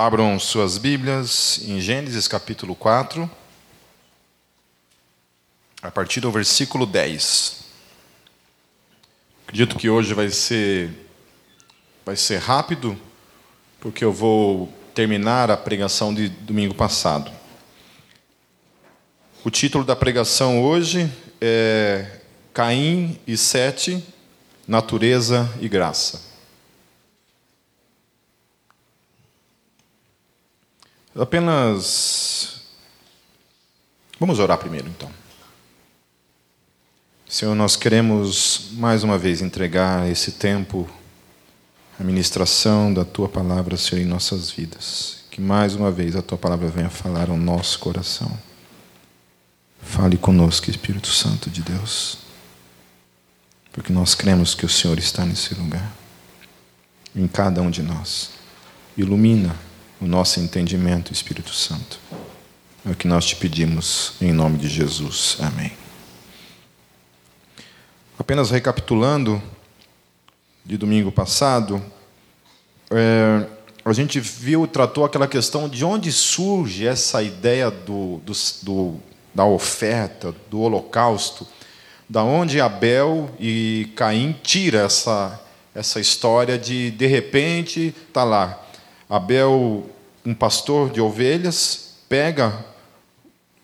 Abram suas Bíblias em Gênesis capítulo 4, a partir do versículo 10. Acredito que hoje vai ser vai ser rápido, porque eu vou terminar a pregação de domingo passado. O título da pregação hoje é Caim e Sete, natureza e graça. Apenas. Vamos orar primeiro, então. Senhor, nós queremos mais uma vez entregar esse tempo, a ministração da tua palavra, Senhor, em nossas vidas. Que mais uma vez a tua palavra venha falar ao nosso coração. Fale conosco, Espírito Santo de Deus, porque nós cremos que o Senhor está nesse lugar, em cada um de nós. Ilumina o nosso entendimento, Espírito Santo. É o que nós te pedimos em nome de Jesus. Amém. Apenas recapitulando de domingo passado, é, a gente viu, tratou aquela questão de onde surge essa ideia do, do, do, da oferta, do holocausto, da onde Abel e Caim tira essa, essa história de de repente tá lá Abel, um pastor de ovelhas, pega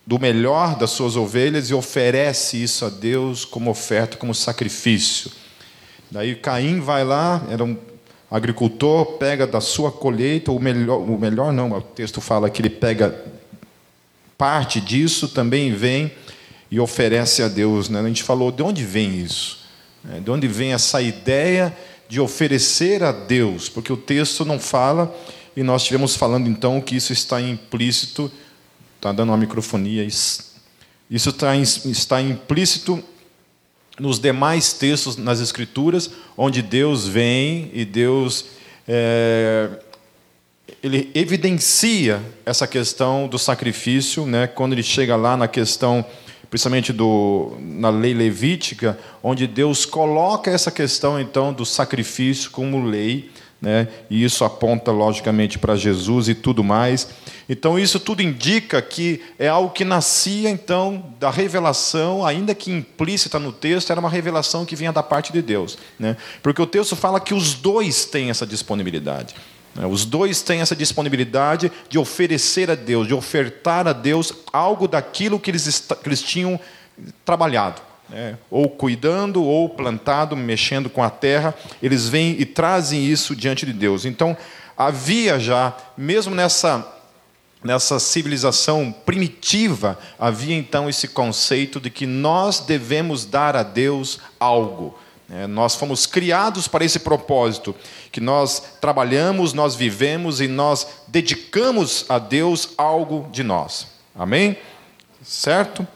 do melhor das suas ovelhas e oferece isso a Deus como oferta, como sacrifício. Daí Caim vai lá, era um agricultor, pega da sua colheita, o melhor, o melhor não, o texto fala que ele pega parte disso, também vem e oferece a Deus. Né? A gente falou, de onde vem isso? É, de onde vem essa ideia de oferecer a Deus, porque o texto não fala, e nós estivemos falando então que isso está implícito, está dando uma microfonia, isso está, está implícito nos demais textos nas Escrituras, onde Deus vem e Deus é, ele evidencia essa questão do sacrifício, né, quando ele chega lá na questão principalmente do, na lei levítica, onde Deus coloca essa questão então do sacrifício como lei, né? e isso aponta logicamente para Jesus e tudo mais. Então isso tudo indica que é algo que nascia então da revelação, ainda que implícita no texto, era uma revelação que vinha da parte de Deus, né? Porque o texto fala que os dois têm essa disponibilidade. Né? Os dois têm essa disponibilidade de oferecer a Deus, de ofertar a Deus algo daquilo que eles, que eles tinham trabalhado. Né? ou cuidando, ou plantado, mexendo com a terra, eles vêm e trazem isso diante de Deus. Então, havia já, mesmo nessa, nessa civilização primitiva, havia então esse conceito de que nós devemos dar a Deus algo. É, nós fomos criados para esse propósito, que nós trabalhamos, nós vivemos e nós dedicamos a Deus algo de nós. Amém? Certo?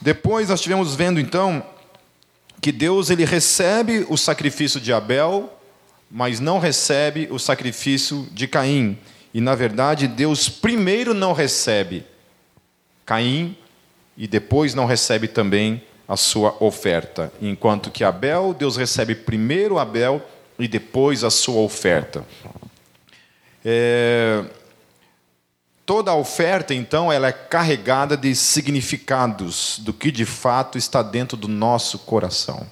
Depois nós estivemos vendo então que Deus ele recebe o sacrifício de Abel, mas não recebe o sacrifício de Caim. E na verdade Deus primeiro não recebe Caim e depois não recebe também a sua oferta, enquanto que Abel, Deus recebe primeiro Abel e depois a sua oferta. É... Toda a oferta, então, ela é carregada de significados do que de fato está dentro do nosso coração.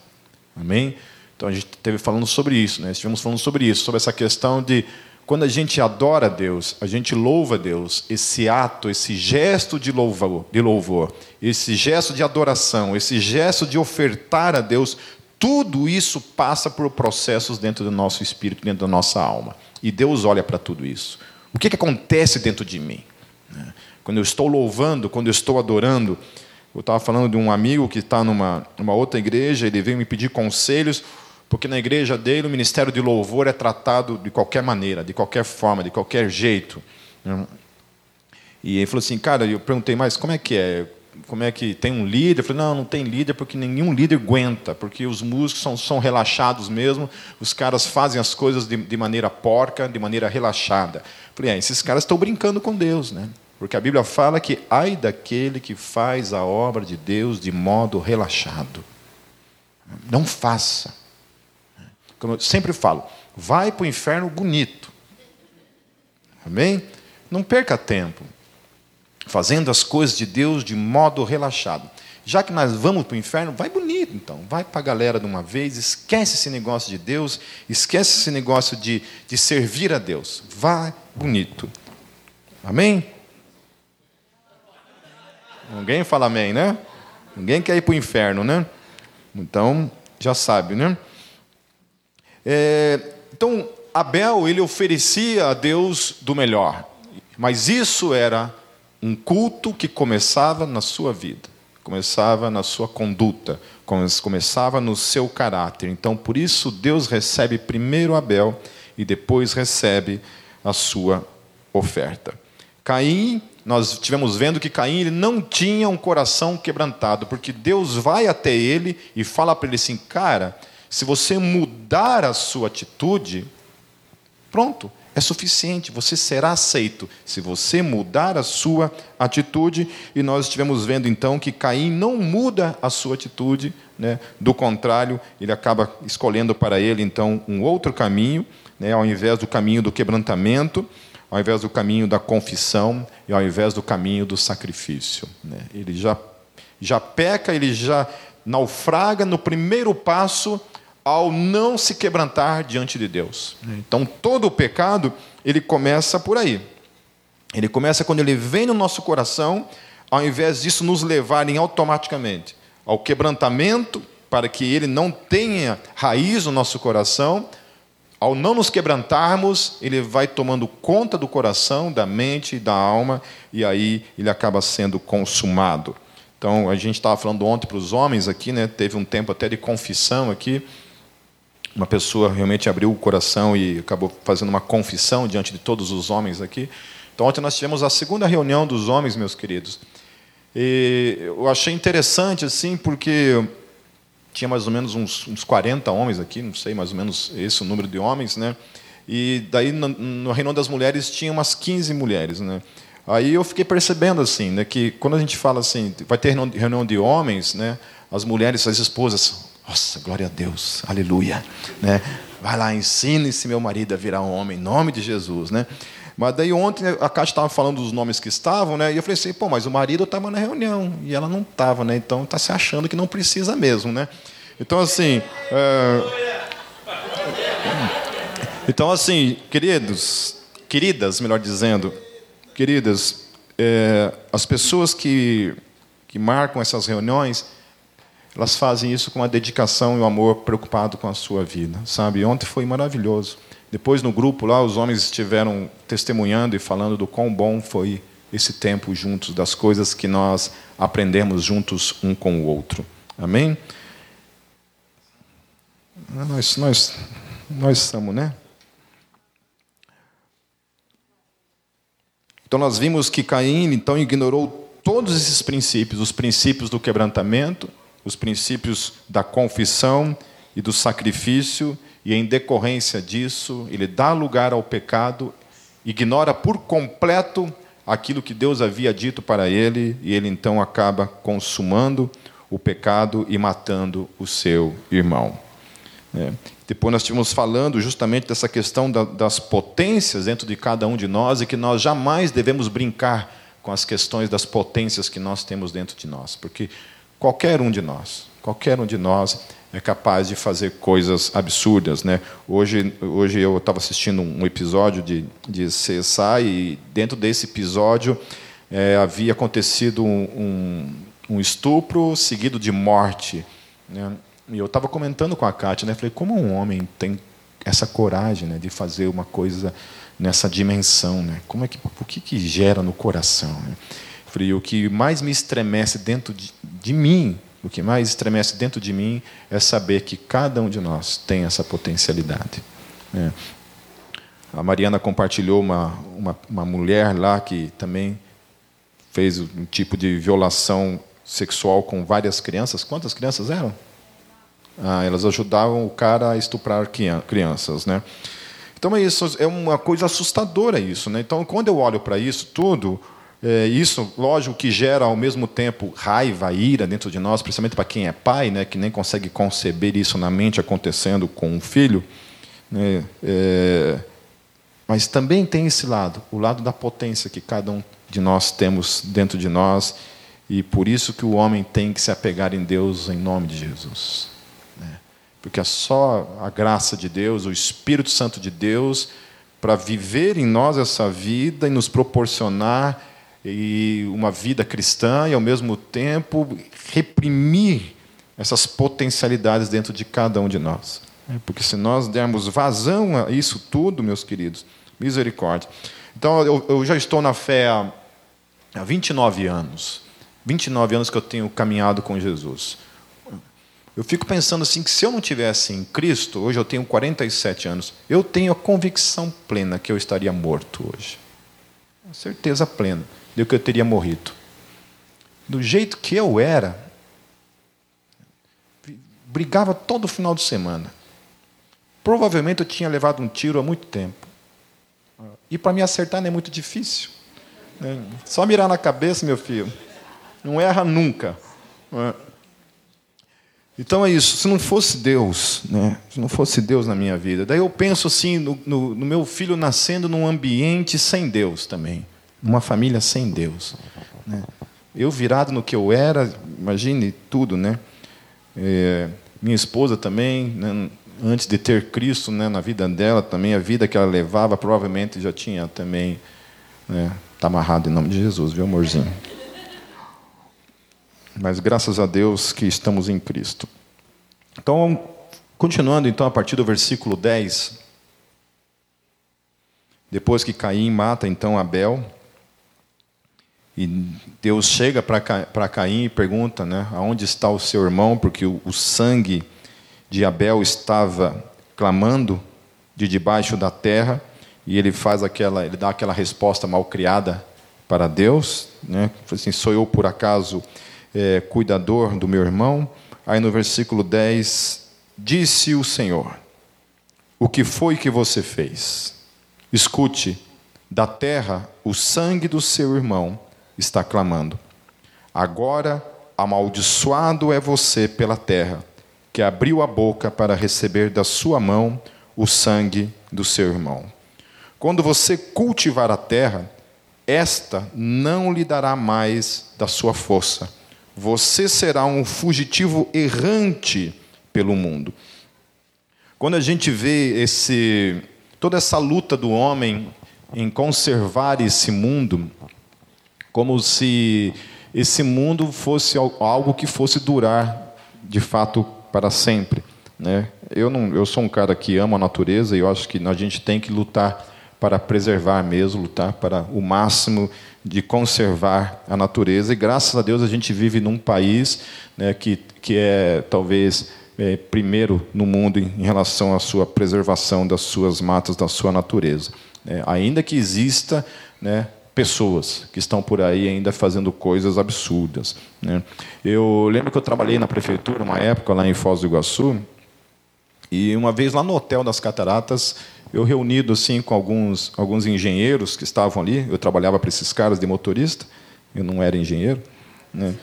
Amém? Então a gente esteve falando sobre isso, né? Estivemos falando sobre isso, sobre essa questão de quando a gente adora a Deus, a gente louva a Deus, esse ato, esse gesto de louvor, de louvor, esse gesto de adoração, esse gesto de ofertar a Deus, tudo isso passa por processos dentro do nosso espírito, dentro da nossa alma. E Deus olha para tudo isso. O que, que acontece dentro de mim? Né? Quando eu estou louvando, quando eu estou adorando, eu estava falando de um amigo que está numa, numa outra igreja, ele veio me pedir conselhos porque na igreja dele o ministério de louvor é tratado de qualquer maneira, de qualquer forma, de qualquer jeito. Né? E ele falou assim, cara, eu perguntei, mas como é que é? Como é que tem um líder? Eu falei, não, não tem líder porque nenhum líder aguenta, porque os músicos são, são relaxados mesmo, os caras fazem as coisas de, de maneira porca, de maneira relaxada. Eu falei, é, esses caras estão brincando com Deus, né? Porque a Bíblia fala que ai daquele que faz a obra de Deus de modo relaxado. Não faça. Como eu sempre falo, vai para o inferno bonito. Amém? Não perca tempo fazendo as coisas de Deus de modo relaxado. Já que nós vamos para o inferno, vai bonito então. Vai para a galera de uma vez, esquece esse negócio de Deus, esquece esse negócio de, de servir a Deus. Vai bonito. Amém? Ninguém fala amém, né? Ninguém quer ir para o inferno, né? Então, já sabe, né? É, então, Abel, ele oferecia a Deus do melhor. Mas isso era um culto que começava na sua vida, começava na sua conduta, começava no seu caráter. Então, por isso, Deus recebe primeiro Abel e depois recebe a sua oferta. Caim, nós tivemos vendo que Caim ele não tinha um coração quebrantado, porque Deus vai até ele e fala para ele assim: cara, se você mudar a sua atitude, pronto, é suficiente, você será aceito se você mudar a sua atitude. E nós estivemos vendo então que Caim não muda a sua atitude, né? do contrário, ele acaba escolhendo para ele então um outro caminho, né? ao invés do caminho do quebrantamento, ao invés do caminho da confissão e ao invés do caminho do sacrifício. Né? Ele já, já peca, ele já naufraga no primeiro passo ao não se quebrantar diante de Deus. Então, todo o pecado, ele começa por aí. Ele começa quando ele vem no nosso coração, ao invés disso nos levarem automaticamente ao quebrantamento, para que ele não tenha raiz no nosso coração, ao não nos quebrantarmos, ele vai tomando conta do coração, da mente e da alma, e aí ele acaba sendo consumado. Então, a gente estava falando ontem para os homens aqui, né? teve um tempo até de confissão aqui, uma pessoa realmente abriu o coração e acabou fazendo uma confissão diante de todos os homens aqui. Então, ontem nós tivemos a segunda reunião dos homens, meus queridos. E eu achei interessante, assim, porque tinha mais ou menos uns, uns 40 homens aqui, não sei mais ou menos esse o número de homens, né? E daí, no, no reunião das mulheres, tinha umas 15 mulheres, né? Aí eu fiquei percebendo, assim, né, que quando a gente fala assim, vai ter reunião de homens, né? As mulheres, as esposas, nossa, glória a Deus, aleluia. Né? Vai lá, ensine esse meu marido a virar um homem, em nome de Jesus. Né? Mas daí ontem a Cátia estava falando dos nomes que estavam, né? E eu falei assim, pô, mas o marido estava na reunião e ela não estava, né? Então está se achando que não precisa mesmo, né? Então assim, é... então assim, queridos, queridas, melhor dizendo, queridas, é... as pessoas que que marcam essas reuniões, elas fazem isso com a dedicação e o amor preocupado com a sua vida, sabe? Ontem foi maravilhoso. Depois no grupo lá os homens estiveram testemunhando e falando do quão bom foi esse tempo juntos, das coisas que nós aprendemos juntos um com o outro. Amém? Nós, nós, nós somos, né? Então nós vimos que Caim então ignorou todos esses princípios, os princípios do quebrantamento, os princípios da confissão e do sacrifício, e em decorrência disso, ele dá lugar ao pecado, ignora por completo aquilo que Deus havia dito para ele, e ele então acaba consumando o pecado e matando o seu irmão. É. Depois nós estivemos falando justamente dessa questão da, das potências dentro de cada um de nós e que nós jamais devemos brincar com as questões das potências que nós temos dentro de nós, porque Qualquer um de nós, qualquer um de nós é capaz de fazer coisas absurdas, né? Hoje, hoje eu estava assistindo um episódio de, de CSI e dentro desse episódio é, havia acontecido um, um, estupro seguido de morte, né? E eu estava comentando com a Kátia, né? Falei, como um homem tem essa coragem, né, de fazer uma coisa nessa dimensão, né? Como é que, o que que gera no coração? Né? Frio, o que mais me estremece dentro de, de mim, o que mais estremece dentro de mim é saber que cada um de nós tem essa potencialidade. É. A Mariana compartilhou uma, uma, uma, mulher lá que também fez um tipo de violação sexual com várias crianças. Quantas crianças eram? Ah, elas ajudavam o cara a estuprar crianças, né? Então é isso, é uma coisa assustadora isso, né? Então quando eu olho para isso tudo, é, isso, lógico, que gera ao mesmo tempo raiva, ira dentro de nós, principalmente para quem é pai, né, que nem consegue conceber isso na mente acontecendo com um filho. Né, é, Mas também tem esse lado, o lado da potência que cada um de nós temos dentro de nós, e por isso que o homem tem que se apegar em Deus em nome de Jesus. Né? Porque é só a graça de Deus, o Espírito Santo de Deus, para viver em nós essa vida e nos proporcionar e uma vida cristã e, ao mesmo tempo, reprimir essas potencialidades dentro de cada um de nós. Porque se nós dermos vazão a isso tudo, meus queridos, misericórdia. Então, eu, eu já estou na fé há, há 29 anos. 29 anos que eu tenho caminhado com Jesus. Eu fico pensando assim que se eu não tivesse em Cristo, hoje eu tenho 47 anos, eu tenho a convicção plena que eu estaria morto hoje. certeza plena de que eu teria morrido. Do jeito que eu era, brigava todo final de semana. Provavelmente eu tinha levado um tiro há muito tempo. E para me acertar não é muito difícil. Né? Só mirar na cabeça, meu filho. Não erra nunca. É? Então é isso. Se não fosse Deus, né? se não fosse Deus na minha vida, daí eu penso assim no, no, no meu filho nascendo num ambiente sem Deus também, numa família sem Deus. Né? Eu virado no que eu era, imagine tudo, né? É, minha esposa também, né, antes de ter Cristo né, na vida dela, também a vida que ela levava, provavelmente já tinha também. Né, tá amarrado em nome de Jesus, viu, amorzinho? Mas graças a Deus que estamos em Cristo. Então, continuando então a partir do versículo 10. Depois que Caim mata então Abel, e Deus chega para Caim e pergunta, né, aonde está o seu irmão, porque o, o sangue de Abel estava clamando de debaixo da terra, e ele faz aquela, ele dá aquela resposta mal criada para Deus, né? Assim, sou eu por acaso é, cuidador do meu irmão? Aí no versículo 10, disse o Senhor: O que foi que você fez? Escute, da terra o sangue do seu irmão está clamando. Agora amaldiçoado é você pela terra, que abriu a boca para receber da sua mão o sangue do seu irmão. Quando você cultivar a terra, esta não lhe dará mais da sua força. Você será um fugitivo errante pelo mundo. Quando a gente vê esse, toda essa luta do homem em conservar esse mundo, como se esse mundo fosse algo que fosse durar de fato para sempre. Né? Eu, não, eu sou um cara que ama a natureza e eu acho que a gente tem que lutar para preservar mesmo, lutar para o máximo de conservar a natureza. E graças a Deus a gente vive num país né, que, que é talvez é, primeiro no mundo em, relação à sua preservação das suas matas, da sua natureza. É, ainda que exista né, pessoas que estão por aí ainda fazendo coisas absurdas. Né? Eu lembro que eu trabalhei na prefeitura uma época lá em Foz do Iguaçu e uma vez lá no hotel das Cataratas eu reunido assim com alguns alguns engenheiros que estavam ali. Eu trabalhava para esses caras de motorista. Eu não era engenheiro, né?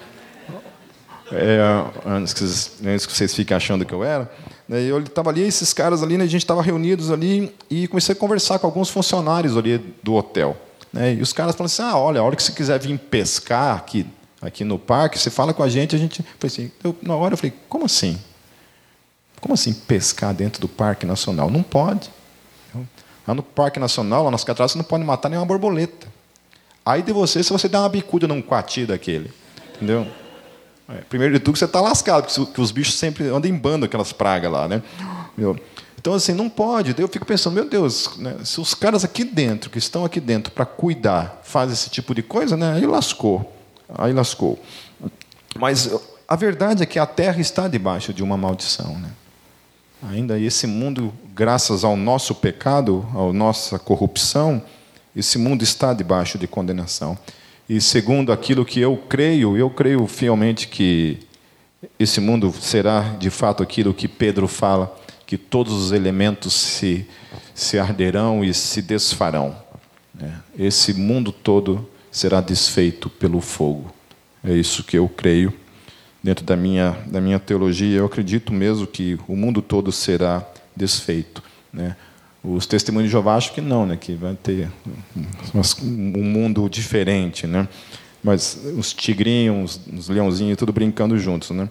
É, antes, que vocês, antes que vocês fiquem achando que eu era. Né? Eu estava ali, esses caras ali, né? a gente estava reunidos ali e comecei a conversar com alguns funcionários ali do hotel. Né? E os caras falaram assim: ah, olha, a hora que você quiser vir pescar aqui, aqui no parque, você fala com a gente. A gente falei assim, eu, na hora eu falei: como assim? Como assim pescar dentro do Parque Nacional? Não pode. Lá no Parque Nacional, lá nas cataratas, você não pode matar nenhuma borboleta. Aí de você, se você der uma bicuda num coati daquele. Entendeu? É, primeiro de tudo, você está lascado, porque os bichos sempre andam em bando, aquelas pragas lá. Né? Meu, então, assim, não pode. Eu fico pensando, meu Deus, né, se os caras aqui dentro, que estão aqui dentro para cuidar, fazem esse tipo de coisa, né, aí lascou. Aí lascou. Mas a verdade é que a terra está debaixo de uma maldição. Né? Ainda esse mundo, graças ao nosso pecado, à nossa corrupção, esse mundo está debaixo de condenação. E segundo aquilo que eu creio, eu creio fielmente que esse mundo será de fato aquilo que Pedro fala que todos os elementos se, se arderão e se desfarão. Né? Esse mundo todo será desfeito pelo fogo. É isso que eu creio. Dentro da minha, da minha teologia, eu acredito mesmo que o mundo todo será desfeito. Né? Os testemunhos de Jeová acho que não, né? que vai ter um mundo diferente. Né? Mas os tigrinhos, os leãozinhos, tudo brincando juntos. Né?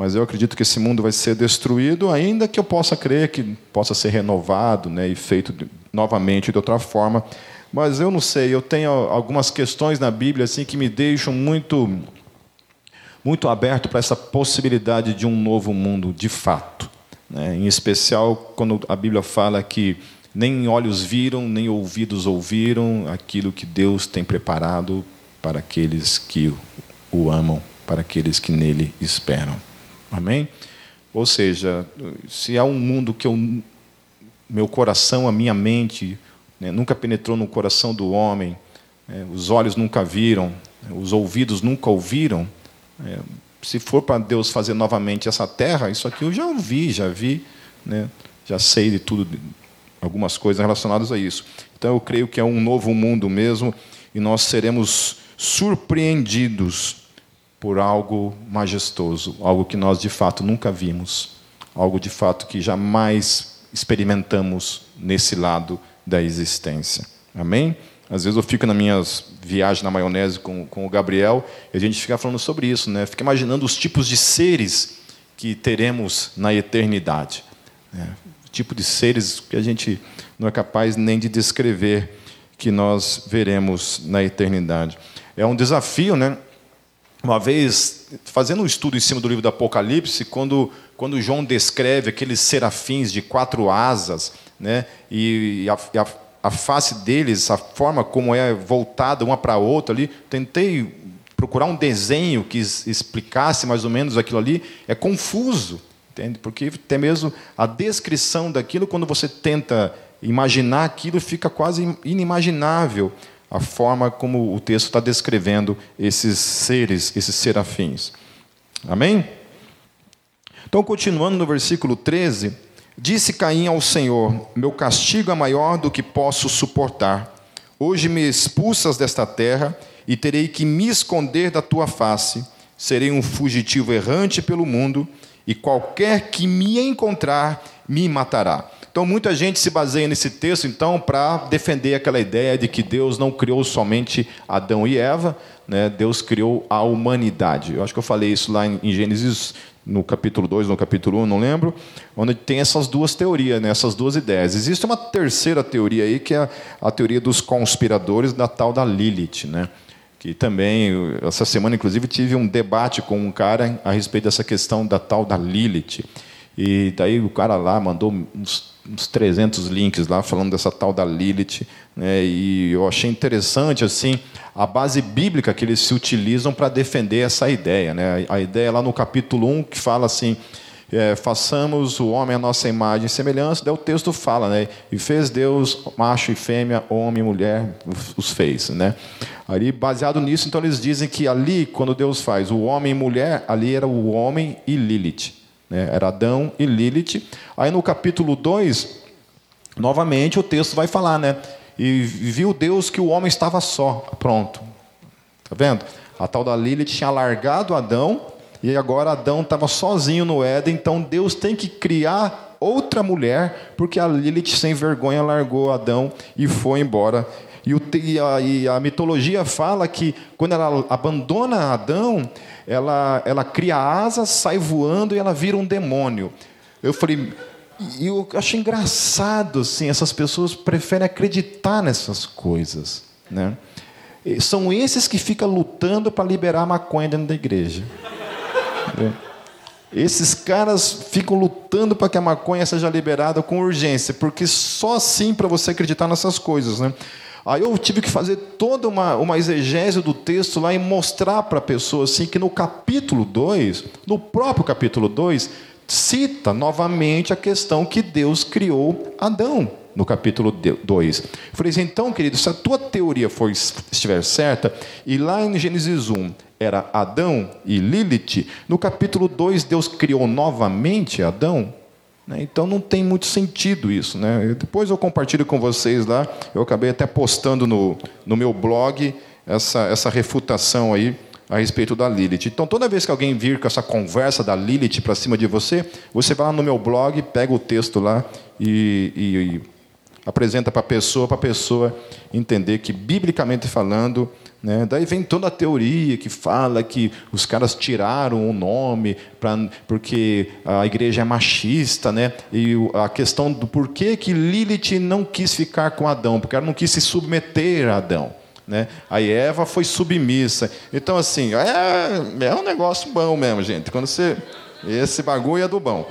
Mas eu acredito que esse mundo vai ser destruído, ainda que eu possa crer que possa ser renovado né? e feito novamente de outra forma. Mas eu não sei, eu tenho algumas questões na Bíblia assim que me deixam muito muito aberto para essa possibilidade de um novo mundo de fato. Né? Em especial quando a Bíblia fala que nem olhos viram, nem ouvidos ouviram aquilo que Deus tem preparado para aqueles que o amam, para aqueles que nele esperam. Amém? Ou seja, se há um mundo que eu, meu coração, a minha mente, né, nunca penetrou no coração do homem, é, os olhos nunca viram, os ouvidos nunca ouviram, é, se for para Deus fazer novamente essa terra, isso aqui eu já ouvi, já vi, né? já sei de tudo, algumas coisas relacionadas a isso. Então eu creio que é um novo mundo mesmo e nós seremos surpreendidos por algo majestoso, algo que nós de fato nunca vimos, algo de fato que jamais experimentamos nesse lado da existência. Amém? Às vezes eu fico nas minhas viagens na maionese com, com o Gabriel e a gente fica falando sobre isso, né? Fica imaginando os tipos de seres que teremos na eternidade. Né? O tipo de seres que a gente não é capaz nem de descrever que nós veremos na eternidade. É um desafio, né? Uma vez, fazendo um estudo em cima do livro do Apocalipse, quando, quando João descreve aqueles serafins de quatro asas, né? e, a, a a face deles, a forma como é voltada uma para a outra ali. Tentei procurar um desenho que explicasse mais ou menos aquilo ali. É confuso, entende? Porque até mesmo a descrição daquilo, quando você tenta imaginar aquilo, fica quase inimaginável a forma como o texto está descrevendo esses seres, esses serafins. Amém? Então, continuando no versículo 13. Disse Caim ao Senhor: Meu castigo é maior do que posso suportar. Hoje me expulsas desta terra e terei que me esconder da tua face. Serei um fugitivo errante pelo mundo e qualquer que me encontrar me matará. Então, muita gente se baseia nesse texto, então, para defender aquela ideia de que Deus não criou somente Adão e Eva, né? Deus criou a humanidade. Eu acho que eu falei isso lá em Gênesis no capítulo 2, no capítulo 1, não lembro, onde tem essas duas teorias, né, essas duas ideias. Existe uma terceira teoria aí, que é a teoria dos conspiradores da tal da Lilith, né? que também, essa semana, inclusive, tive um debate com um cara a respeito dessa questão da tal da Lilith. E daí o cara lá mandou uns, uns 300 links lá falando dessa tal da Lilith, né? e eu achei interessante assim a base bíblica que eles se utilizam para defender essa ideia. Né? A ideia lá no capítulo 1 que fala assim, é, façamos o homem a nossa imagem e semelhança, daí o texto fala, né? E fez Deus macho e fêmea, homem e mulher, os fez, né? Ali, baseado nisso, então eles dizem que ali, quando Deus faz o homem e mulher, ali era o homem e Lilith. Né? Era Adão e Lilith. Aí no capítulo 2, novamente o texto vai falar, né? E viu Deus que o homem estava só. Pronto. Está vendo? A tal da Lilith tinha largado Adão, e agora Adão estava sozinho no Éden, então Deus tem que criar outra mulher, porque a Lilith, sem vergonha, largou Adão e foi embora. E, o, e, a, e a mitologia fala que quando ela abandona Adão, ela, ela cria asas, sai voando e ela vira um demônio. Eu falei, e eu acho engraçado, assim, essas pessoas preferem acreditar nessas coisas, né? São esses que ficam lutando para liberar a maconha dentro da igreja. Esses caras ficam lutando para que a maconha seja liberada com urgência, porque só assim para você acreditar nessas coisas, né? Aí eu tive que fazer toda uma, uma exegese do texto lá e mostrar para a pessoa assim, que no capítulo 2, no próprio capítulo 2, cita novamente a questão que Deus criou Adão, no capítulo 2. Falei assim, então, querido, se a tua teoria for, estiver certa, e lá em Gênesis 1 era Adão e Lilith, no capítulo 2 Deus criou novamente Adão? Então não tem muito sentido isso. Né? Depois eu compartilho com vocês lá, eu acabei até postando no, no meu blog essa, essa refutação aí a respeito da Lilith. Então toda vez que alguém vir com essa conversa da Lilith para cima de você, você vai lá no meu blog, pega o texto lá e, e, apresenta para a pessoa, para a pessoa entender que, biblicamente falando, né, daí vem toda a teoria que fala que os caras tiraram o nome pra, porque a igreja é machista, né, e a questão do porquê que Lilith não quis ficar com Adão, porque ela não quis se submeter a Adão. Né? A Eva foi submissa. Então, assim, é, é um negócio bom mesmo, gente. Quando você. Esse bagulho é do bom.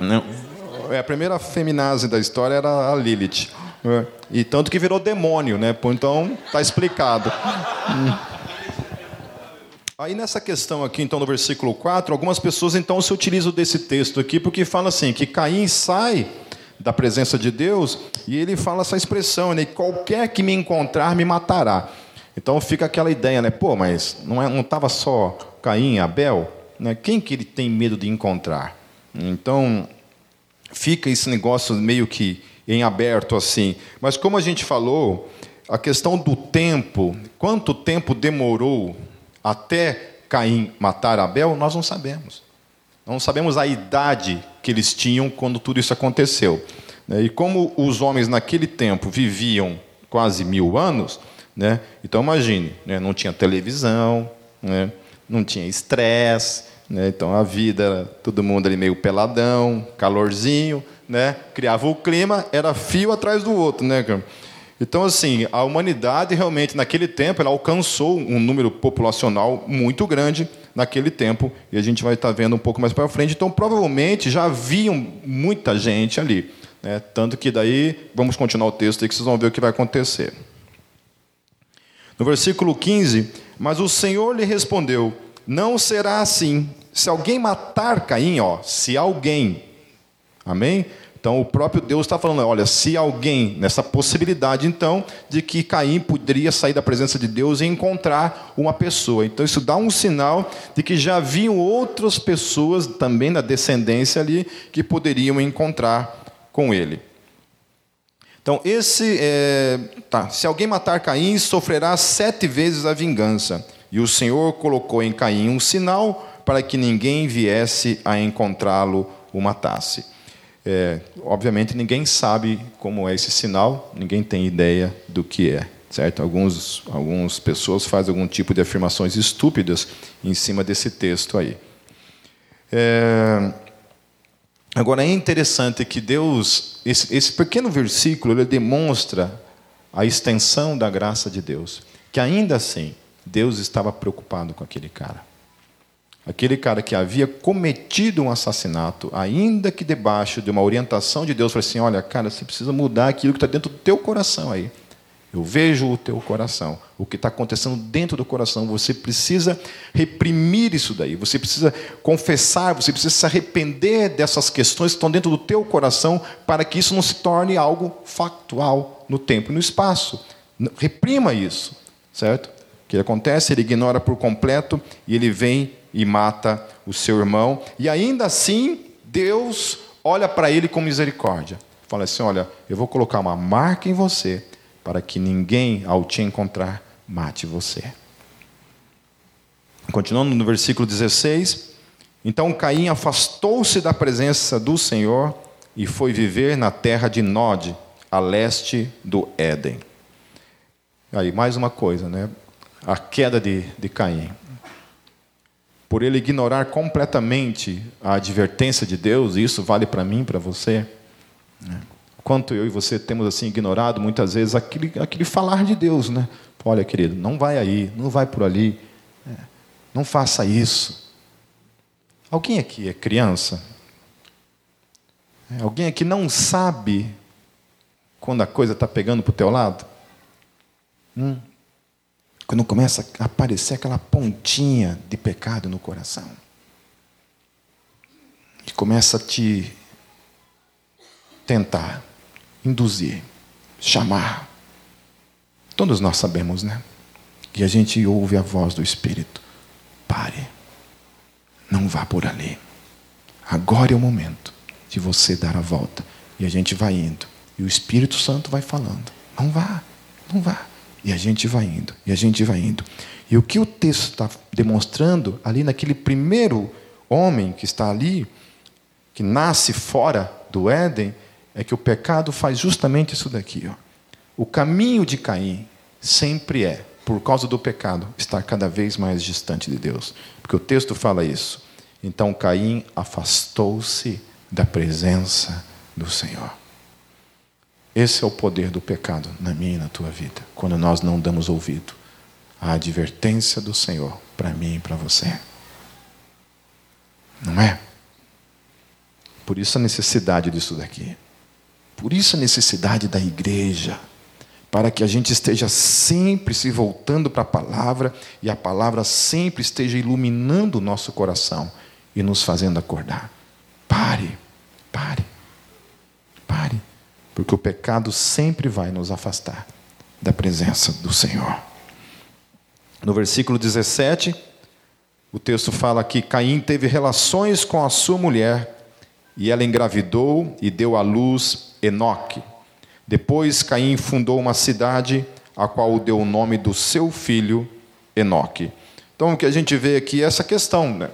Não. É, a primeira feminazi da história era a Lilith. Né? E tanto que virou demônio, né? Então, tá explicado. Aí nessa questão aqui, então, no versículo 4, algumas pessoas então se utilizam desse texto aqui porque fala assim, que Caim sai da presença de Deus, e ele fala essa expressão, né? Qualquer que me encontrar me matará. Então fica aquela ideia, né? Pô, mas não é, não estava só Caim Abel, né? Quem que ele tem medo de encontrar? Então fica esse negócio meio que em aberto assim. Mas como a gente falou, a questão do tempo, quanto tempo demorou até Caim matar Abel, nós não sabemos. Não sabemos a idade que eles tinham quando tudo isso aconteceu. Né? E como os homens naquele tempo viviam quase mil anos, né? então imagine, né? não tinha televisão, né? não tinha estresse, né? então a vida todo mundo ali meio peladão, calorzinho, né? criava o clima, era fio atrás do outro. Né? Então, assim, a humanidade realmente, naquele tempo, ela alcançou um número populacional muito grande naquele tempo, e a gente vai estar vendo um pouco mais para frente. Então, provavelmente já haviam muita gente ali. Né? Tanto que daí, vamos continuar o texto aí que vocês vão ver o que vai acontecer. No versículo 15: Mas o Senhor lhe respondeu: Não será assim. Se alguém matar Caim, ó, se alguém, amém? Então o próprio Deus está falando, olha, se alguém, nessa possibilidade então, de que Caim poderia sair da presença de Deus e encontrar uma pessoa. Então isso dá um sinal de que já haviam outras pessoas também da descendência ali que poderiam encontrar com ele. Então, esse. É, tá, se alguém matar Caim, sofrerá sete vezes a vingança. E o Senhor colocou em Caim um sinal para que ninguém viesse a encontrá-lo o matasse. É, obviamente ninguém sabe como é esse sinal, ninguém tem ideia do que é, certo? Alguns, algumas pessoas fazem algum tipo de afirmações estúpidas em cima desse texto aí. É, agora é interessante que Deus, esse, esse pequeno versículo, ele demonstra a extensão da graça de Deus, que ainda assim Deus estava preocupado com aquele cara. Aquele cara que havia cometido um assassinato, ainda que debaixo de uma orientação de Deus, falou assim: olha, cara, você precisa mudar aquilo que está dentro do teu coração aí. Eu vejo o teu coração, o que está acontecendo dentro do coração. Você precisa reprimir isso daí. Você precisa confessar, você precisa se arrepender dessas questões que estão dentro do teu coração para que isso não se torne algo factual no tempo e no espaço. Reprima isso, certo? O que acontece? Ele ignora por completo e ele vem e mata o seu irmão. E ainda assim, Deus olha para ele com misericórdia. Fala assim: Olha, eu vou colocar uma marca em você para que ninguém, ao te encontrar, mate você. Continuando no versículo 16: Então Caim afastou-se da presença do Senhor e foi viver na terra de Nod, a leste do Éden. Aí, mais uma coisa, né? A queda de, de Caim por ele ignorar completamente a advertência de Deus, e isso vale para mim, para você. Né? Quanto eu e você temos assim ignorado muitas vezes aquele, aquele falar de Deus, né? Olha, querido, não vai aí, não vai por ali, é, não faça isso. Alguém aqui é criança? Alguém aqui não sabe quando a coisa está pegando para o teu lado? Hum? Quando começa a aparecer aquela pontinha de pecado no coração. E começa a te tentar, induzir, chamar. Todos nós sabemos, né? E a gente ouve a voz do Espírito. Pare. Não vá por ali. Agora é o momento de você dar a volta. E a gente vai indo. E o Espírito Santo vai falando. Não vá, não vá. E a gente vai indo, e a gente vai indo. E o que o texto está demonstrando ali naquele primeiro homem que está ali, que nasce fora do Éden, é que o pecado faz justamente isso daqui. Ó. O caminho de Caim sempre é, por causa do pecado, estar cada vez mais distante de Deus. Porque o texto fala isso. Então Caim afastou-se da presença do Senhor. Esse é o poder do pecado na minha e na tua vida, quando nós não damos ouvido à advertência do Senhor para mim e para você. Não é? Por isso a necessidade disso daqui. Por isso a necessidade da igreja. Para que a gente esteja sempre se voltando para a palavra e a palavra sempre esteja iluminando o nosso coração e nos fazendo acordar. Pare, pare, pare. Porque o pecado sempre vai nos afastar da presença do Senhor. No versículo 17, o texto fala que Caim teve relações com a sua mulher e ela engravidou e deu à luz Enoque. Depois Caim fundou uma cidade, a qual deu o nome do seu filho Enoque. Então o que a gente vê aqui é essa questão, né?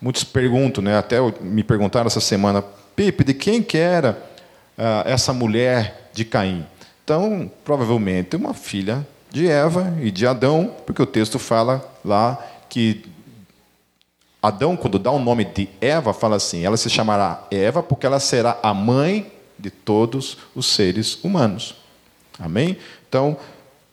Muitos perguntam, né? até me perguntaram essa semana, Pipe, de quem que era uh, essa mulher de Caim? Então, provavelmente uma filha de Eva e de Adão, porque o texto fala lá que Adão, quando dá o nome de Eva, fala assim: ela se chamará Eva porque ela será a mãe de todos os seres humanos. Amém? Então,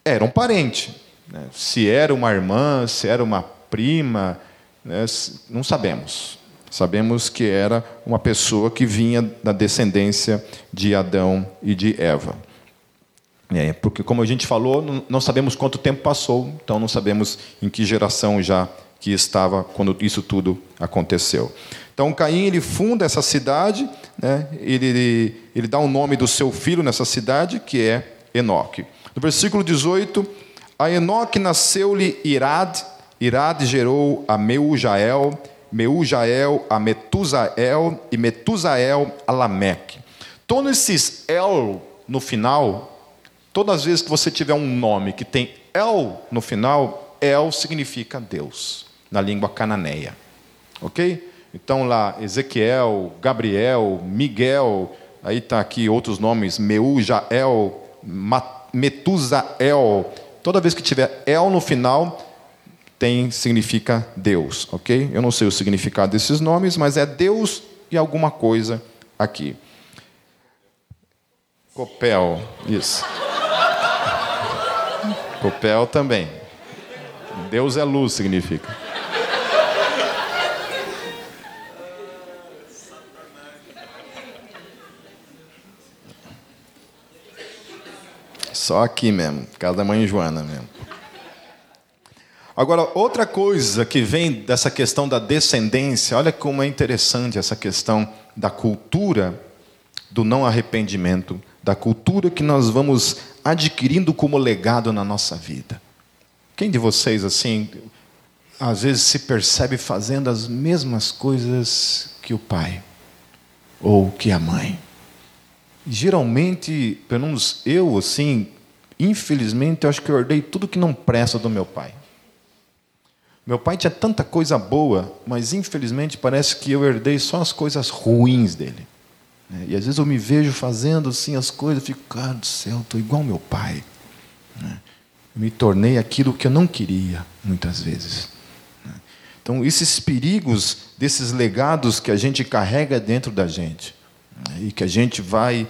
era um parente. Né? Se era uma irmã, se era uma prima, né? não sabemos. Sabemos que era uma pessoa que vinha da descendência de Adão e de Eva. É, porque, como a gente falou, não sabemos quanto tempo passou, então não sabemos em que geração já que estava quando isso tudo aconteceu. Então Caim ele funda essa cidade, né? ele, ele, ele dá o nome do seu filho nessa cidade, que é Enoque. No versículo 18, a Enoque nasceu-lhe Irad, Irad gerou a Meujael, Meujael a Metusael e Metusael a Lameque. Todos esses El no final, todas as vezes que você tiver um nome que tem El no final, El significa Deus na língua cananeia. Ok? Então lá, Ezequiel, Gabriel, Miguel, aí está aqui outros nomes, Meujael, Metusael. Toda vez que tiver El no final, tem significa Deus, ok? Eu não sei o significado desses nomes, mas é Deus e alguma coisa aqui. Copel, isso. Copel também. Deus é luz, significa. Só aqui mesmo, casa da mãe Joana mesmo. Agora, outra coisa que vem dessa questão da descendência, olha como é interessante essa questão da cultura do não arrependimento, da cultura que nós vamos adquirindo como legado na nossa vida. Quem de vocês, assim, às vezes se percebe fazendo as mesmas coisas que o pai ou que a mãe? Geralmente, pelo menos eu, assim, Infelizmente, eu acho que eu herdei tudo que não presta do meu pai. Meu pai tinha tanta coisa boa, mas infelizmente parece que eu herdei só as coisas ruins dele. Né? E às vezes eu me vejo fazendo assim as coisas, fico, cara do céu, estou igual meu pai. Né? Eu me tornei aquilo que eu não queria, muitas vezes. Né? Então, esses perigos desses legados que a gente carrega dentro da gente e que a gente vai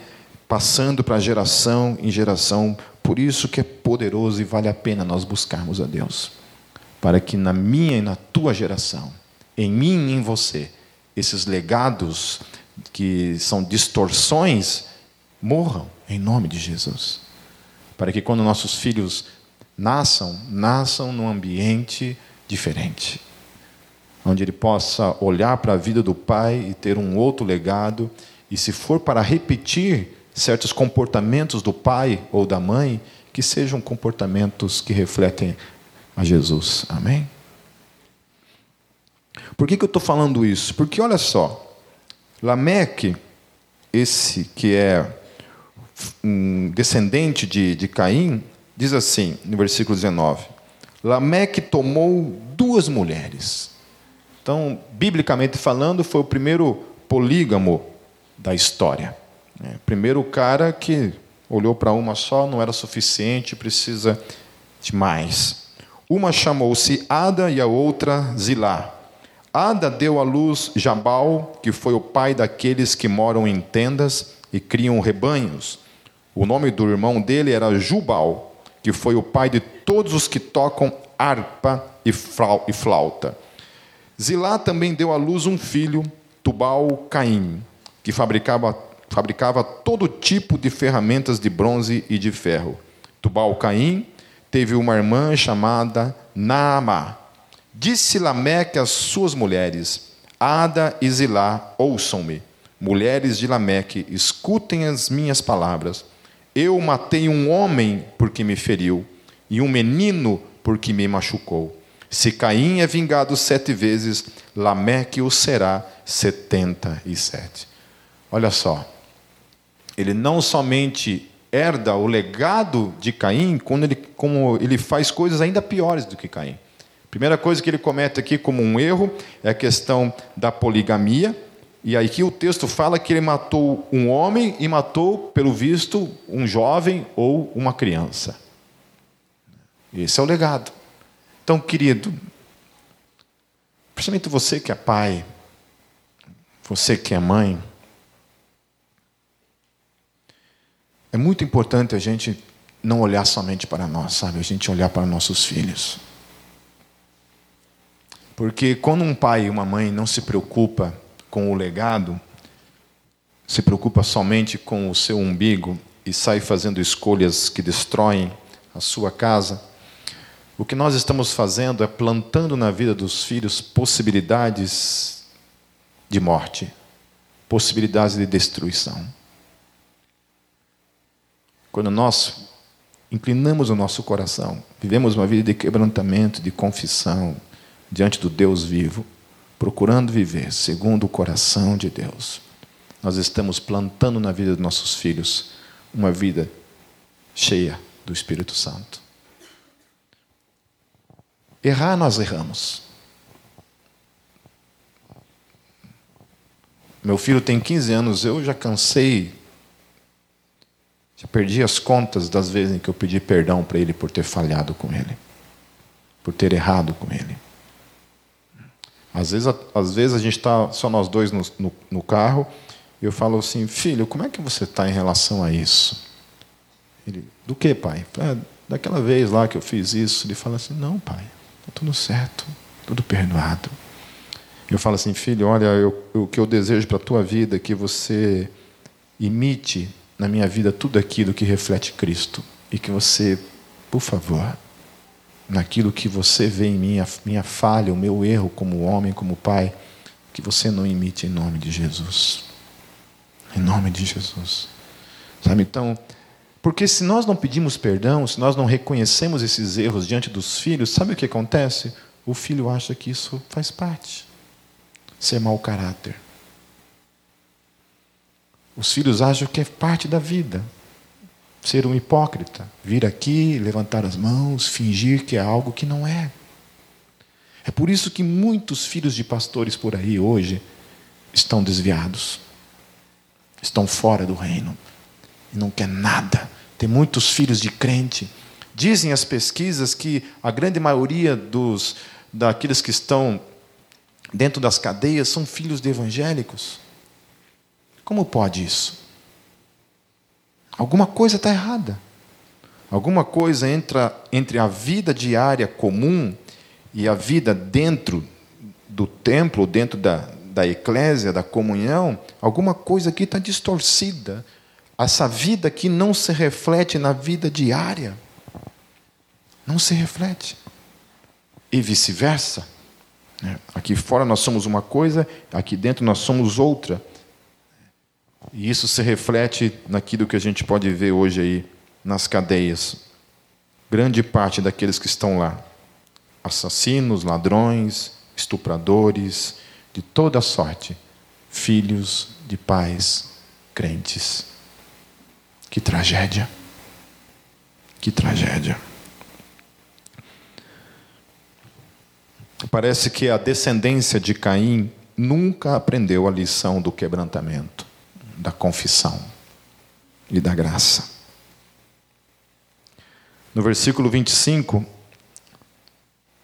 passando para geração em geração por isso que é poderoso e vale a pena nós buscarmos a Deus. Para que na minha e na tua geração, em mim e em você, esses legados que são distorções morram em nome de Jesus. Para que quando nossos filhos nasçam, nasçam num ambiente diferente. Onde ele possa olhar para a vida do pai e ter um outro legado, e se for para repetir certos comportamentos do pai ou da mãe que sejam comportamentos que refletem a Jesus. Amém? Por que, que eu estou falando isso? Porque olha só, Lameque, esse que é um descendente de, de Caim, diz assim, no versículo 19: Lameque tomou duas mulheres. Então, biblicamente falando, foi o primeiro polígamo da história. É, primeiro cara que olhou para uma só, não era suficiente, precisa de mais. Uma chamou-se Ada e a outra Zilá. Ada deu à luz Jabal, que foi o pai daqueles que moram em tendas e criam rebanhos. O nome do irmão dele era Jubal, que foi o pai de todos os que tocam harpa e flauta. Zilá também deu à luz um filho, Tubal Caim, que fabricava, fabricava todo tipo de ferramentas de bronze e de ferro. Tubal Caim teve uma irmã chamada Naamá. Disse Lameque às suas mulheres: Ada e Zilá, ouçam-me. Mulheres de Lameque, escutem as minhas palavras. Eu matei um homem porque me feriu, e um menino porque me machucou. Se Caim é vingado sete vezes, Lameque o será setenta e sete. Olha só, ele não somente herda o legado de Caim, quando ele, como ele faz coisas ainda piores do que Caim. Primeira coisa que ele comete aqui como um erro é a questão da poligamia. E aí que o texto fala que ele matou um homem e matou, pelo visto, um jovem ou uma criança. Esse é o legado. Então, querido, principalmente você que é pai, você que é mãe, é muito importante a gente não olhar somente para nós, sabe? A gente olhar para nossos filhos. Porque quando um pai e uma mãe não se preocupa com o legado, se preocupa somente com o seu umbigo e sai fazendo escolhas que destroem a sua casa, o que nós estamos fazendo é plantando na vida dos filhos possibilidades de morte, possibilidades de destruição. Quando nós inclinamos o nosso coração, vivemos uma vida de quebrantamento, de confissão, diante do Deus vivo, procurando viver segundo o coração de Deus, nós estamos plantando na vida dos nossos filhos uma vida cheia do Espírito Santo. Errar, nós erramos. Meu filho tem 15 anos, eu já cansei, já perdi as contas das vezes em que eu pedi perdão para ele por ter falhado com ele, por ter errado com ele. Às vezes, às vezes a gente está só nós dois no, no, no carro e eu falo assim, filho, como é que você está em relação a isso? Ele, do que, pai? Ah, daquela vez lá que eu fiz isso. Ele fala assim, não, pai, está tudo certo, tudo perdoado. Eu falo assim, filho, olha, eu, o que eu desejo para a tua vida é que você imite na minha vida tudo aquilo que reflete Cristo e que você, por favor, naquilo que você vê em mim, a minha falha, o meu erro como homem, como pai, que você não imite em nome de Jesus. Em nome de Jesus. Sabe, então, porque se nós não pedimos perdão, se nós não reconhecemos esses erros diante dos filhos, sabe o que acontece? O filho acha que isso faz parte. Ser mau caráter. Os filhos acham que é parte da vida ser um hipócrita, vir aqui, levantar as mãos, fingir que é algo que não é. É por isso que muitos filhos de pastores por aí hoje estão desviados, estão fora do reino e não quer nada. Tem muitos filhos de crente. Dizem as pesquisas que a grande maioria dos daqueles que estão dentro das cadeias são filhos de evangélicos. Como pode isso? Alguma coisa está errada. Alguma coisa entra entre a vida diária comum e a vida dentro do templo, dentro da, da eclésia, da comunhão, alguma coisa aqui está distorcida. Essa vida aqui não se reflete na vida diária. Não se reflete. E vice-versa. Aqui fora nós somos uma coisa, aqui dentro nós somos outra. E isso se reflete naquilo que a gente pode ver hoje aí nas cadeias. Grande parte daqueles que estão lá, assassinos, ladrões, estupradores, de toda sorte, filhos de pais crentes. Que tragédia. Que tragédia. Parece que a descendência de Caim nunca aprendeu a lição do quebrantamento da confissão. e da graça. No versículo 25,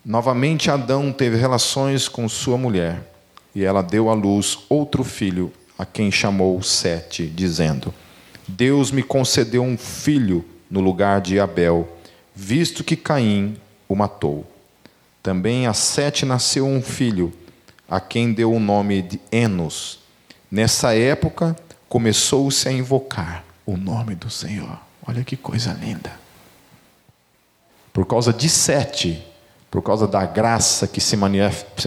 novamente Adão teve relações com sua mulher, e ela deu à luz outro filho, a quem chamou Sete, dizendo: Deus me concedeu um filho no lugar de Abel, visto que Caim o matou. Também a Sete nasceu um filho, a quem deu o nome de Enos. Nessa época começou-se a invocar o nome do Senhor. Olha que coisa linda. Por causa de Sete, por causa da graça que se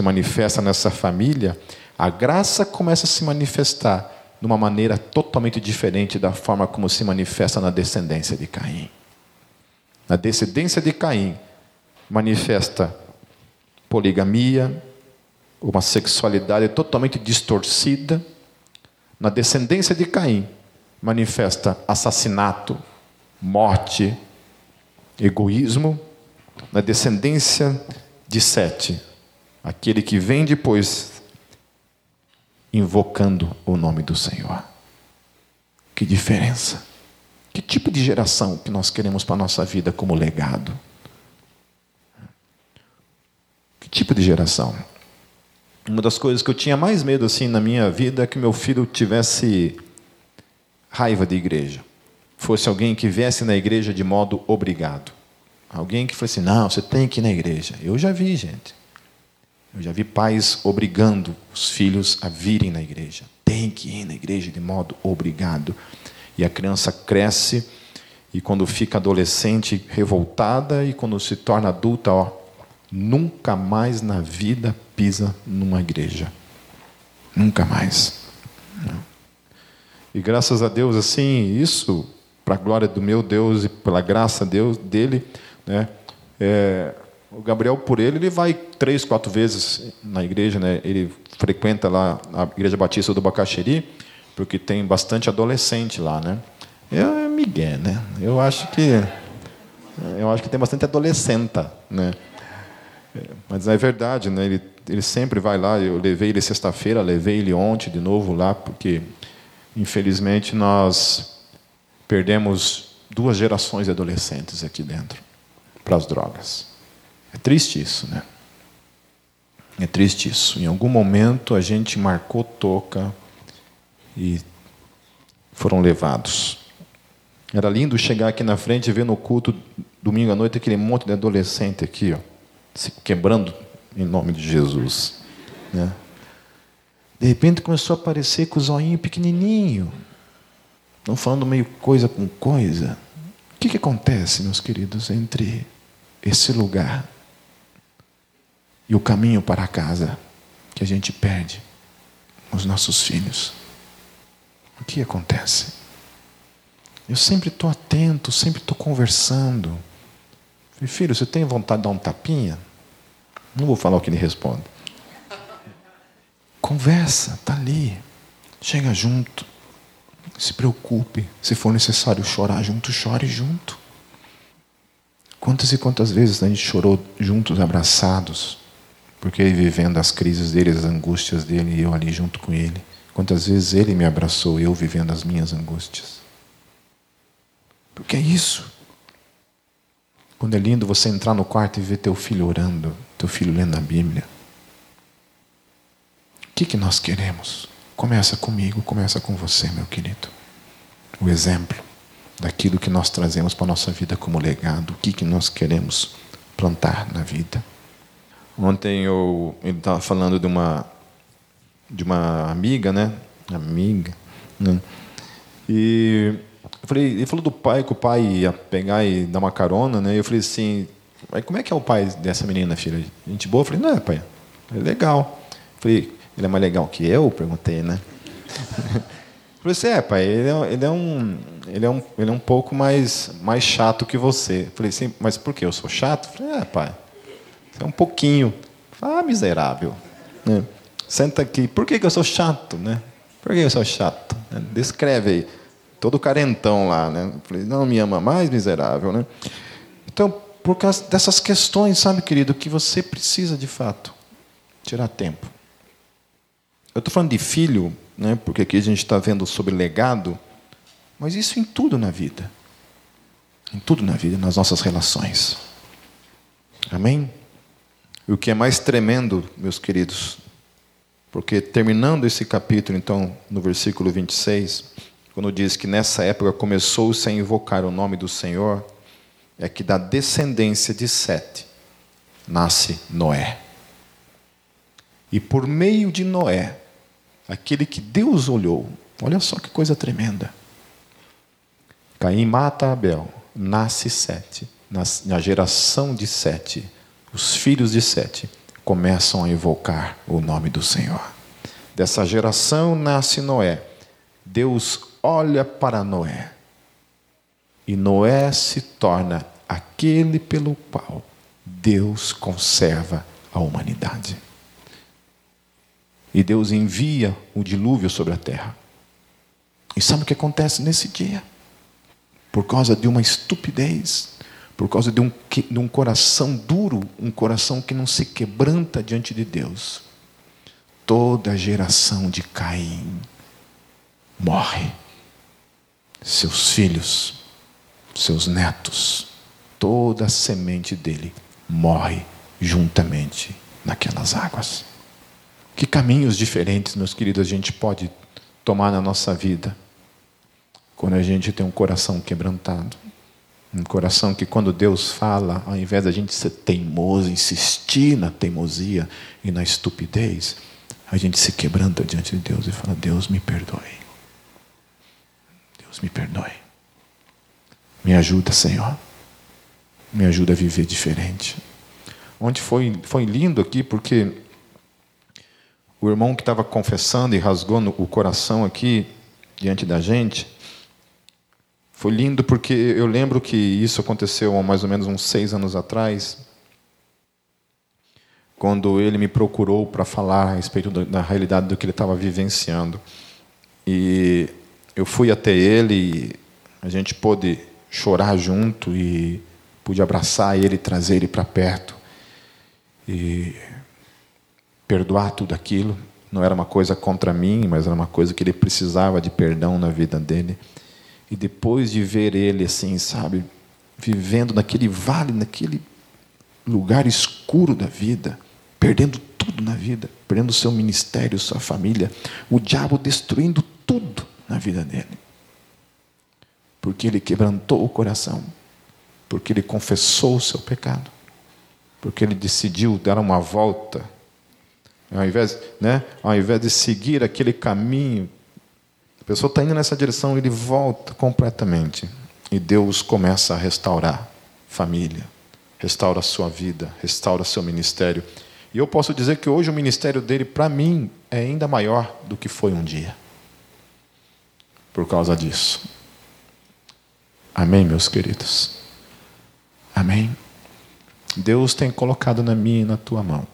manifesta nessa família, a graça começa a se manifestar de uma maneira totalmente diferente da forma como se manifesta na descendência de Caim. Na descendência de Caim, manifesta poligamia, uma sexualidade totalmente distorcida. Na descendência de Caim, manifesta assassinato, morte, egoísmo. Na descendência de Sete, aquele que vem depois invocando o nome do Senhor. Que diferença! Que tipo de geração que nós queremos para a nossa vida como legado? Que tipo de geração? Uma das coisas que eu tinha mais medo assim na minha vida é que meu filho tivesse raiva de igreja. Fosse alguém que viesse na igreja de modo obrigado. Alguém que fosse, não, você tem que ir na igreja. Eu já vi, gente. Eu já vi pais obrigando os filhos a virem na igreja. Tem que ir na igreja de modo obrigado. E a criança cresce e quando fica adolescente, revoltada e quando se torna adulta, ó, nunca mais na vida pisa numa igreja. Nunca mais. E graças a Deus, assim, isso, para a glória do meu Deus e pela graça Deus, dele, né, é, o Gabriel, por ele, ele vai três, quatro vezes na igreja, né? Ele frequenta lá a Igreja Batista do Bacaxeri, porque tem bastante adolescente lá, né? É Miguel, né? Eu acho que eu acho que tem bastante adolescenta, né? Mas é verdade, né? Ele, ele sempre vai lá. Eu levei ele sexta-feira, levei ele ontem de novo lá, porque infelizmente nós perdemos duas gerações de adolescentes aqui dentro para as drogas. É triste isso, né? É triste isso. Em algum momento a gente marcou toca e foram levados. Era lindo chegar aqui na frente e ver no culto domingo à noite aquele monte de adolescente aqui, ó, se quebrando em nome de Jesus, né? De repente começou a aparecer com o zoinho pequenininho, não falando meio coisa com coisa. O que, que acontece, meus queridos, entre esse lugar e o caminho para casa que a gente perde os nossos filhos. O que acontece? Eu sempre estou atento, sempre estou conversando. Filho, você tem vontade de dar um tapinha? Não vou falar o que ele responde. Conversa, está ali. Chega junto. Se preocupe. Se for necessário chorar junto, chore junto. Quantas e quantas vezes a gente chorou juntos, abraçados, porque ele vivendo as crises dele, as angústias dele, e eu ali junto com ele. Quantas vezes ele me abraçou, eu vivendo as minhas angústias. Porque é isso. Quando é lindo você entrar no quarto e ver teu filho orando, teu filho lendo a Bíblia. O que, que nós queremos? Começa comigo, começa com você, meu querido. O exemplo daquilo que nós trazemos para a nossa vida como legado, o que, que nós queremos plantar na vida. Ontem eu, estava falando de uma, de uma amiga, né? Amiga. Né? E eu falei, ele falou do pai, que o pai ia pegar e dar uma carona, né? E eu falei assim, mas como é que é o pai dessa menina, filha? Gente boa? Eu falei, não, é, pai, é legal. Eu falei, ele é mais legal que eu? Perguntei, né? Eu falei assim, é, pai, ele é, ele é, um, ele é, um, ele é um pouco mais, mais chato que você. Eu falei assim, mas por que? Eu sou chato? Eu falei, é, pai, é um pouquinho. Ah, miserável. Né? Senta aqui. Por que, que eu sou chato? Né? Por que eu sou chato? Descreve aí. Todo carentão lá. Né? Falei, não me ama mais, miserável. Né? Então, por causa dessas questões, sabe, querido, que você precisa de fato tirar tempo. Eu estou falando de filho, né, porque aqui a gente está vendo sobre legado, Mas isso em tudo na vida. Em tudo na vida, nas nossas relações. Amém? E o que é mais tremendo, meus queridos, porque terminando esse capítulo, então, no versículo 26, quando diz que nessa época começou-se a invocar o nome do Senhor, é que da descendência de Sete nasce Noé. E por meio de Noé, aquele que Deus olhou, olha só que coisa tremenda. Caim mata Abel, nasce Sete. Na geração de Sete, os filhos de Sete começam a invocar o nome do Senhor. Dessa geração nasce Noé. Deus olha para Noé. E Noé se torna aquele pelo qual Deus conserva a humanidade. E Deus envia o dilúvio sobre a terra. E sabe o que acontece nesse dia? Por causa de uma estupidez, por causa de um, de um coração duro, um coração que não se quebranta diante de Deus, toda a geração de Caim morre. Seus filhos, seus netos, toda a semente dele morre juntamente naquelas águas. Que caminhos diferentes, meus queridos, a gente pode tomar na nossa vida quando a gente tem um coração quebrantado. Um coração que, quando Deus fala, ao invés da gente ser teimoso, insistir na teimosia e na estupidez, a gente se quebranta diante de Deus e fala: Deus me perdoe. Deus me perdoe. Me ajuda, Senhor. Me ajuda a viver diferente. Onde foi, foi lindo aqui, porque o irmão que estava confessando e rasgou o coração aqui diante da gente, foi lindo porque eu lembro que isso aconteceu há mais ou menos uns seis anos atrás, quando ele me procurou para falar a respeito da realidade do que ele estava vivenciando. E eu fui até ele, a gente pôde chorar junto e pude abraçar ele, trazer ele para perto e perdoar tudo aquilo. Não era uma coisa contra mim, mas era uma coisa que ele precisava de perdão na vida dele. E depois de ver ele assim, sabe, vivendo naquele vale, naquele lugar escuro da vida, perdendo tudo na vida, perdendo seu ministério, sua família, o diabo destruindo tudo na vida dele. Porque ele quebrantou o coração, porque ele confessou o seu pecado, porque ele decidiu dar uma volta, ao invés, né, ao invés de seguir aquele caminho pessoa está indo nessa direção, ele volta completamente. E Deus começa a restaurar família, restaura a sua vida, restaura seu ministério. E eu posso dizer que hoje o ministério dele, para mim, é ainda maior do que foi um dia. Por causa disso. Amém, meus queridos? Amém? Deus tem colocado na minha e na tua mão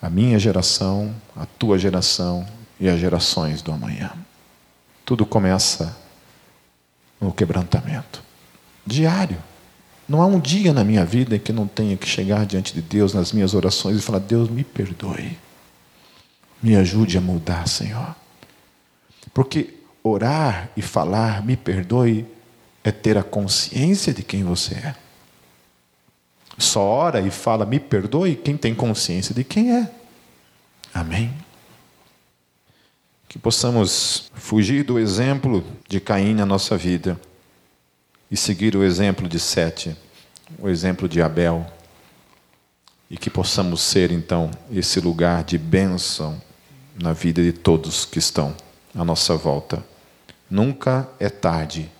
a minha geração, a tua geração e as gerações do amanhã. Tudo começa no quebrantamento. Diário. Não há um dia na minha vida em que não tenha que chegar diante de Deus nas minhas orações e falar: Deus, me perdoe. Me ajude a mudar, Senhor. Porque orar e falar, me perdoe, é ter a consciência de quem você é. Só ora e fala, me perdoe, quem tem consciência de quem é. Amém? que possamos fugir do exemplo de Caim na nossa vida e seguir o exemplo de Sete, o exemplo de Abel, e que possamos ser então esse lugar de bênção na vida de todos que estão à nossa volta. Nunca é tarde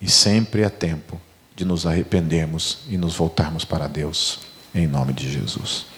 e sempre é tempo de nos arrependermos e nos voltarmos para Deus, em nome de Jesus.